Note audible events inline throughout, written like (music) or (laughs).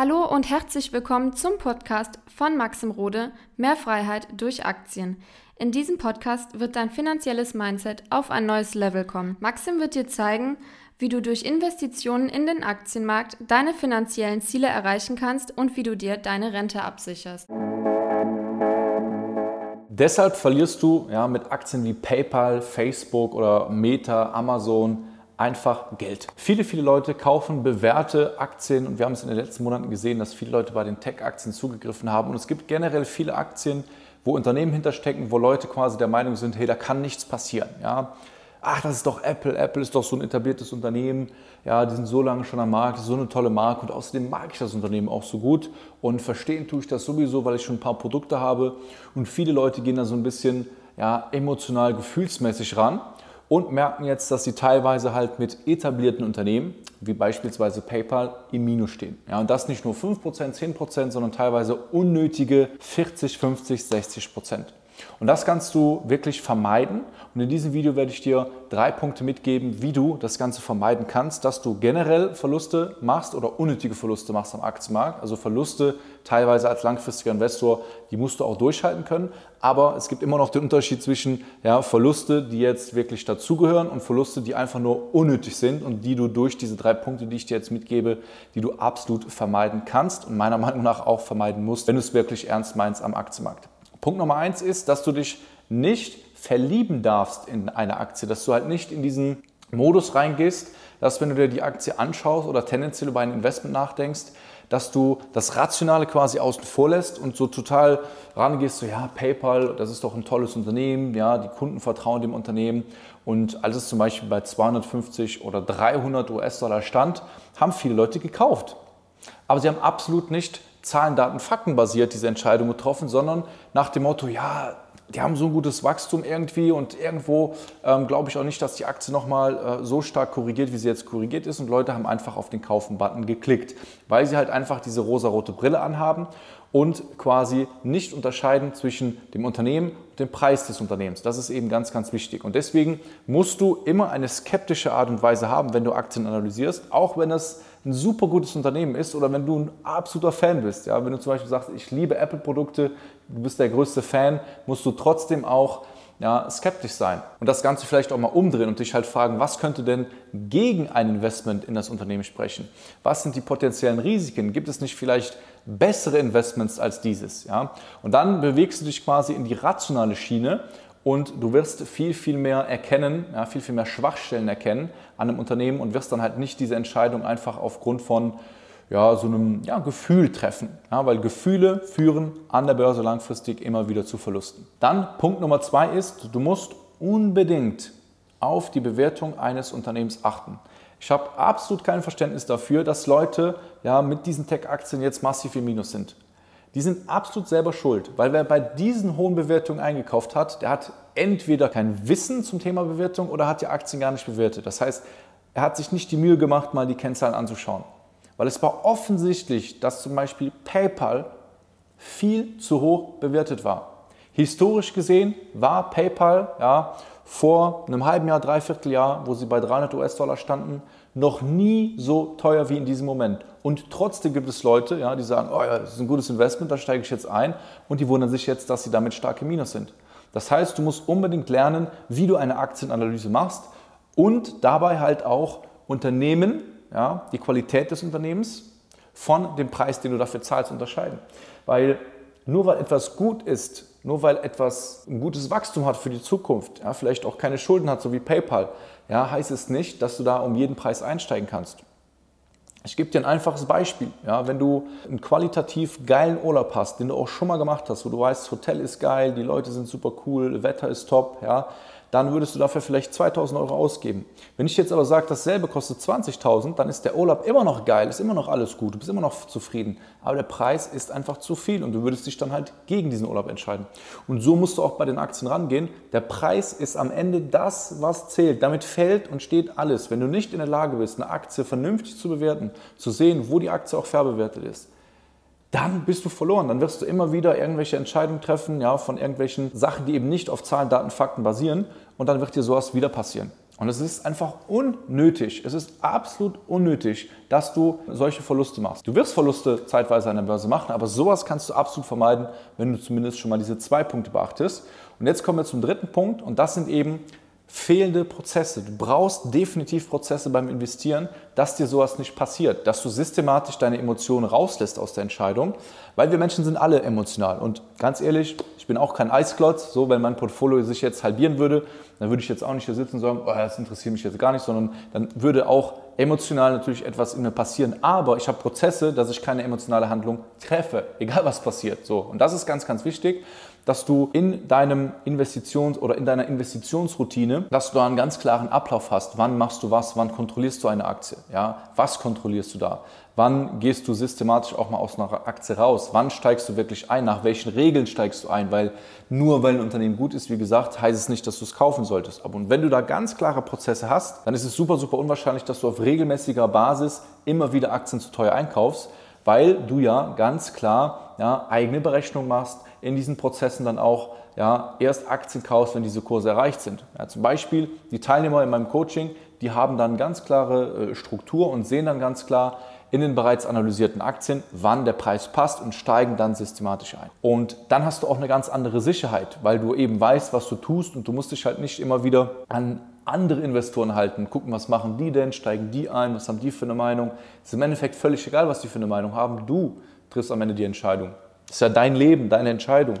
Hallo und herzlich willkommen zum Podcast von Maxim Rode Mehr Freiheit durch Aktien. In diesem Podcast wird dein finanzielles Mindset auf ein neues Level kommen. Maxim wird dir zeigen, wie du durch Investitionen in den Aktienmarkt deine finanziellen Ziele erreichen kannst und wie du dir deine Rente absicherst. Deshalb verlierst du ja, mit Aktien wie PayPal, Facebook oder Meta, Amazon einfach Geld. Viele, viele Leute kaufen bewährte Aktien und wir haben es in den letzten Monaten gesehen, dass viele Leute bei den Tech-Aktien zugegriffen haben und es gibt generell viele Aktien, wo Unternehmen hinterstecken, wo Leute quasi der Meinung sind, hey, da kann nichts passieren. Ja? Ach, das ist doch Apple, Apple ist doch so ein etabliertes Unternehmen, ja, die sind so lange schon am Markt, so eine tolle Marke und außerdem mag ich das Unternehmen auch so gut und verstehen tue ich das sowieso, weil ich schon ein paar Produkte habe und viele Leute gehen da so ein bisschen ja, emotional, gefühlsmäßig ran und merken jetzt, dass sie teilweise halt mit etablierten Unternehmen, wie beispielsweise PayPal, im Minus stehen. Ja, und das nicht nur 5%, 10%, sondern teilweise unnötige 40, 50, 60%. Und das kannst du wirklich vermeiden. Und in diesem Video werde ich dir drei Punkte mitgeben, wie du das Ganze vermeiden kannst, dass du generell Verluste machst oder unnötige Verluste machst am Aktienmarkt. Also Verluste teilweise als langfristiger Investor, die musst du auch durchhalten können. Aber es gibt immer noch den Unterschied zwischen ja, Verluste, die jetzt wirklich dazugehören und Verluste, die einfach nur unnötig sind und die du durch diese drei Punkte, die ich dir jetzt mitgebe, die du absolut vermeiden kannst und meiner Meinung nach auch vermeiden musst, wenn du es wirklich ernst meinst am Aktienmarkt. Punkt Nummer eins ist, dass du dich nicht verlieben darfst in eine Aktie, dass du halt nicht in diesen Modus reingehst, dass wenn du dir die Aktie anschaust oder tendenziell über ein Investment nachdenkst, dass du das Rationale quasi außen vor lässt und so total rangehst, so ja, PayPal, das ist doch ein tolles Unternehmen, ja, die Kunden vertrauen dem Unternehmen und als es zum Beispiel bei 250 oder 300 US-Dollar stand, haben viele Leute gekauft. Aber sie haben absolut nicht Zahlen, Daten, Fakten basiert diese Entscheidung getroffen, sondern nach dem Motto, ja, die haben so ein gutes Wachstum irgendwie und irgendwo ähm, glaube ich auch nicht, dass die Aktie nochmal äh, so stark korrigiert, wie sie jetzt korrigiert ist und Leute haben einfach auf den Kaufen-Button geklickt, weil sie halt einfach diese rosarote Brille anhaben und quasi nicht unterscheiden zwischen dem Unternehmen und dem Preis des Unternehmens. Das ist eben ganz, ganz wichtig. Und deswegen musst du immer eine skeptische Art und Weise haben, wenn du Aktien analysierst, auch wenn es ein super gutes Unternehmen ist oder wenn du ein absoluter Fan bist. Ja, wenn du zum Beispiel sagst, ich liebe Apple-Produkte, du bist der größte Fan, musst du trotzdem auch ja, skeptisch sein und das Ganze vielleicht auch mal umdrehen und dich halt fragen, was könnte denn gegen ein Investment in das Unternehmen sprechen? Was sind die potenziellen Risiken? Gibt es nicht vielleicht bessere Investments als dieses? Ja? Und dann bewegst du dich quasi in die rationale Schiene und du wirst viel, viel mehr erkennen, ja, viel, viel mehr Schwachstellen erkennen an einem Unternehmen und wirst dann halt nicht diese Entscheidung einfach aufgrund von ja, so einem ja, Gefühl treffen, ja, weil Gefühle führen an der Börse langfristig immer wieder zu Verlusten. Dann Punkt Nummer zwei ist, du musst unbedingt auf die Bewertung eines Unternehmens achten. Ich habe absolut kein Verständnis dafür, dass Leute ja, mit diesen Tech-Aktien jetzt massiv im Minus sind. Die sind absolut selber schuld, weil wer bei diesen hohen Bewertungen eingekauft hat, der hat entweder kein Wissen zum Thema Bewertung oder hat die Aktien gar nicht bewertet. Das heißt, er hat sich nicht die Mühe gemacht, mal die Kennzahlen anzuschauen. Weil es war offensichtlich, dass zum Beispiel PayPal viel zu hoch bewertet war. Historisch gesehen war PayPal ja, vor einem halben Jahr, dreiviertel Jahr, wo sie bei 300 US-Dollar standen, noch nie so teuer wie in diesem Moment. Und trotzdem gibt es Leute, ja, die sagen, oh ja, das ist ein gutes Investment, da steige ich jetzt ein. Und die wundern sich jetzt, dass sie damit stark im Minus sind. Das heißt, du musst unbedingt lernen, wie du eine Aktienanalyse machst und dabei halt auch Unternehmen ja, die Qualität des Unternehmens von dem Preis, den du dafür zahlst, unterscheiden. Weil nur weil etwas gut ist, nur weil etwas ein gutes Wachstum hat für die Zukunft, ja, vielleicht auch keine Schulden hat, so wie PayPal, ja, heißt es nicht, dass du da um jeden Preis einsteigen kannst. Ich gebe dir ein einfaches Beispiel. Ja, wenn du einen qualitativ geilen Urlaub hast, den du auch schon mal gemacht hast, wo du weißt, das Hotel ist geil, die Leute sind super cool, Wetter ist top, ja, dann würdest du dafür vielleicht 2000 Euro ausgeben. Wenn ich jetzt aber sage, dasselbe kostet 20.000, dann ist der Urlaub immer noch geil, ist immer noch alles gut, du bist immer noch zufrieden. Aber der Preis ist einfach zu viel und du würdest dich dann halt gegen diesen Urlaub entscheiden. Und so musst du auch bei den Aktien rangehen. Der Preis ist am Ende das, was zählt. Damit fällt und steht alles. Wenn du nicht in der Lage bist, eine Aktie vernünftig zu bewerten, zu sehen, wo die Aktie auch fair bewertet ist, dann bist du verloren. Dann wirst du immer wieder irgendwelche Entscheidungen treffen, ja, von irgendwelchen Sachen, die eben nicht auf Zahlen, Daten, Fakten basieren. Und dann wird dir sowas wieder passieren. Und es ist einfach unnötig, es ist absolut unnötig, dass du solche Verluste machst. Du wirst Verluste zeitweise an der Börse machen, aber sowas kannst du absolut vermeiden, wenn du zumindest schon mal diese zwei Punkte beachtest. Und jetzt kommen wir zum dritten Punkt und das sind eben fehlende Prozesse. Du brauchst definitiv Prozesse beim Investieren, dass dir sowas nicht passiert, dass du systematisch deine Emotionen rauslässt aus der Entscheidung, weil wir Menschen sind alle emotional. Und ganz ehrlich, ich bin auch kein Eisklotz. So, wenn mein Portfolio sich jetzt halbieren würde, dann würde ich jetzt auch nicht hier sitzen und sagen, oh, das interessiert mich jetzt gar nicht, sondern dann würde auch emotional natürlich etwas in mir passieren. Aber ich habe Prozesse, dass ich keine emotionale Handlung treffe, egal was passiert. So, und das ist ganz, ganz wichtig dass du in deinem Investitions- oder in deiner Investitionsroutine, dass du einen ganz klaren Ablauf hast. Wann machst du was? Wann kontrollierst du eine Aktie? Ja, was kontrollierst du da? Wann gehst du systematisch auch mal aus einer Aktie raus? Wann steigst du wirklich ein? Nach welchen Regeln steigst du ein? Weil nur weil ein Unternehmen gut ist, wie gesagt, heißt es nicht, dass du es kaufen solltest. Aber wenn du da ganz klare Prozesse hast, dann ist es super, super unwahrscheinlich, dass du auf regelmäßiger Basis immer wieder Aktien zu teuer einkaufst, weil du ja ganz klar ja, eigene Berechnungen machst, in diesen Prozessen dann auch ja, erst Aktien kaufst, wenn diese Kurse erreicht sind. Ja, zum Beispiel die Teilnehmer in meinem Coaching, die haben dann ganz klare äh, Struktur und sehen dann ganz klar in den bereits analysierten Aktien, wann der Preis passt und steigen dann systematisch ein. Und dann hast du auch eine ganz andere Sicherheit, weil du eben weißt, was du tust und du musst dich halt nicht immer wieder an andere Investoren halten, gucken, was machen die denn, steigen die ein, was haben die für eine Meinung. Ist im Endeffekt völlig egal, was die für eine Meinung haben. Du triffst am Ende die Entscheidung. Das ist ja dein Leben, deine Entscheidung,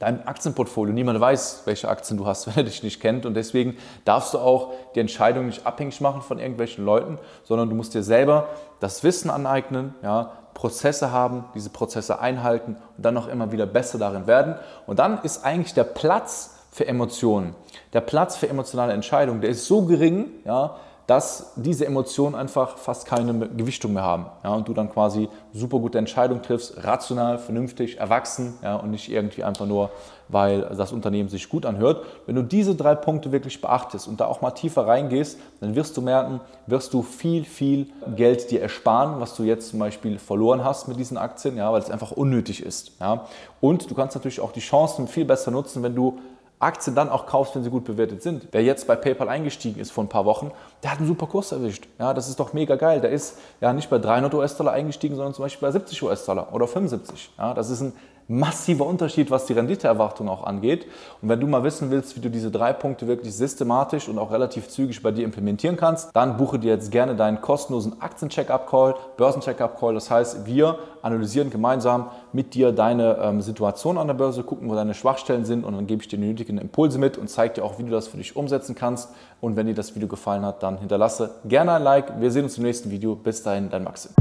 dein Aktienportfolio. Niemand weiß, welche Aktien du hast, (laughs) wenn er dich nicht kennt. Und deswegen darfst du auch die Entscheidung nicht abhängig machen von irgendwelchen Leuten, sondern du musst dir selber das Wissen aneignen, ja, Prozesse haben, diese Prozesse einhalten und dann noch immer wieder besser darin werden. Und dann ist eigentlich der Platz für Emotionen, der Platz für emotionale Entscheidungen, der ist so gering, ja, dass diese Emotionen einfach fast keine Gewichtung mehr haben. Ja, und du dann quasi super gute Entscheidungen triffst, rational, vernünftig, erwachsen ja, und nicht irgendwie einfach nur, weil das Unternehmen sich gut anhört. Wenn du diese drei Punkte wirklich beachtest und da auch mal tiefer reingehst, dann wirst du merken, wirst du viel, viel Geld dir ersparen, was du jetzt zum Beispiel verloren hast mit diesen Aktien, ja, weil es einfach unnötig ist. Ja. Und du kannst natürlich auch die Chancen viel besser nutzen, wenn du Aktien dann auch kaufst, wenn sie gut bewertet sind. Wer jetzt bei PayPal eingestiegen ist vor ein paar Wochen, der hat einen super Kurs erwischt. Ja, das ist doch mega geil. Der ist ja nicht bei 300 US-Dollar eingestiegen, sondern zum Beispiel bei 70 US-Dollar oder 75. Ja, das ist ein massiver Unterschied, was die Renditeerwartung auch angeht. Und wenn du mal wissen willst, wie du diese drei Punkte wirklich systematisch und auch relativ zügig bei dir implementieren kannst, dann buche dir jetzt gerne deinen kostenlosen Aktien-Check-up-Call, Börsen-Check-up-Call. Das heißt, wir analysieren gemeinsam mit dir deine ähm, Situation an der Börse, gucken, wo deine Schwachstellen sind und dann gebe ich dir die nötigen Impulse mit und zeige dir auch, wie du das für dich umsetzen kannst. Und wenn dir das Video gefallen hat, dann hinterlasse gerne ein Like. Wir sehen uns im nächsten Video. Bis dahin, dein Maxim.